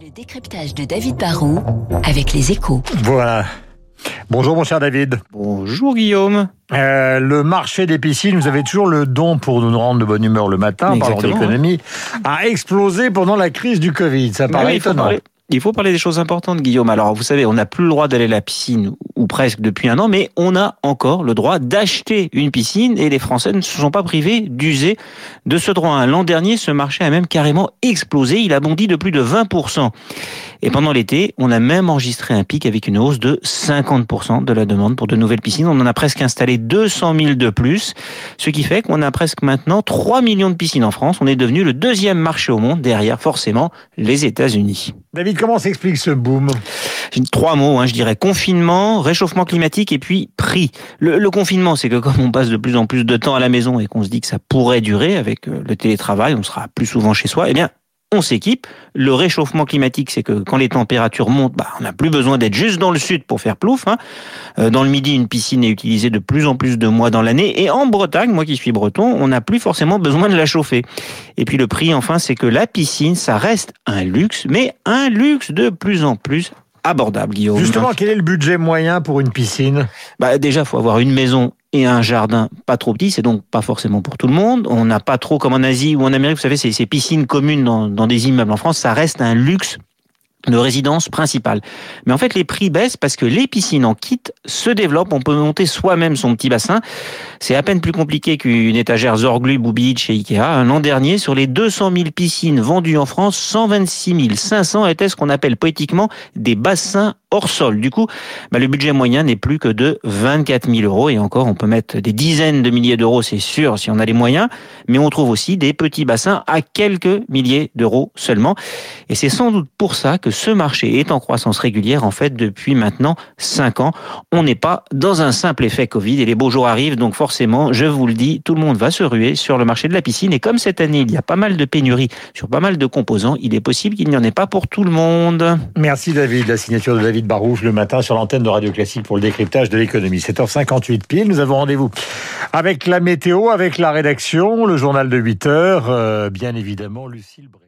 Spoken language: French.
Le décryptage de David Barrault avec les échos. Voilà. Bonjour mon cher David. Bonjour Guillaume. Euh, le marché des piscines, vous avez toujours le don pour nous rendre de bonne humeur le matin, en parlant d'économie, a explosé pendant la crise du Covid. Ça paraît oui, étonnant. Il faut parler des choses importantes, Guillaume. Alors, vous savez, on n'a plus le droit d'aller à la piscine, ou presque depuis un an, mais on a encore le droit d'acheter une piscine, et les Français ne se sont pas privés d'user de ce droit. L'an dernier, ce marché a même carrément explosé. Il a bondi de plus de 20%. Et pendant l'été, on a même enregistré un pic avec une hausse de 50% de la demande pour de nouvelles piscines. On en a presque installé 200 000 de plus, ce qui fait qu'on a presque maintenant 3 millions de piscines en France. On est devenu le deuxième marché au monde, derrière forcément les États-Unis. Comment s'explique ce boom Trois mots, hein, je dirais confinement, réchauffement climatique et puis prix. Le, le confinement, c'est que comme on passe de plus en plus de temps à la maison et qu'on se dit que ça pourrait durer avec euh, le télétravail, on sera plus souvent chez soi, eh bien, on s'équipe. Le réchauffement climatique, c'est que quand les températures montent, bah, on n'a plus besoin d'être juste dans le sud pour faire plouf. Hein. Euh, Dans le midi, une piscine est utilisée de plus en plus de mois dans l'année. Et en Bretagne, moi qui suis breton, on n'a plus forcément besoin de la chauffer. Et puis le prix, enfin, c'est que la piscine, ça reste un luxe, mais un luxe de plus en plus abordable, Guillaume. Justement, quel est le budget moyen pour une piscine? Bah déjà, faut avoir une maison et un jardin pas trop petit, c'est donc pas forcément pour tout le monde. On n'a pas trop comme en Asie ou en Amérique, vous savez, ces, piscines communes dans des immeubles. En France, ça reste un luxe de résidence principale. Mais en fait, les prix baissent parce que les piscines en kit se développent. On peut monter soi-même son petit bassin. C'est à peine plus compliqué qu'une étagère Zorglub ou Beach chez Ikea. L'an dernier, sur les 200 000 piscines vendues en France, 126 500 étaient ce qu'on appelle poétiquement des bassins hors sol. Du coup, bah, le budget moyen n'est plus que de 24 000 euros. Et encore, on peut mettre des dizaines de milliers d'euros, c'est sûr, si on a les moyens. Mais on trouve aussi des petits bassins à quelques milliers d'euros seulement. Et c'est sans doute pour ça que ce marché est en croissance régulière, en fait, depuis maintenant 5 ans. On n'est pas dans un simple effet Covid et les beaux jours arrivent. Donc forcément, je vous le dis, tout le monde va se ruer sur le marché de la piscine. Et comme cette année, il y a pas mal de pénuries sur pas mal de composants, il est possible qu'il n'y en ait pas pour tout le monde. Merci David, la signature de David Barouche le matin sur l'antenne de Radio Classique pour le décryptage de l'économie. 7h58 pile, nous avons rendez-vous avec la météo, avec la rédaction, le journal de 8h, euh, bien évidemment Lucille Bray.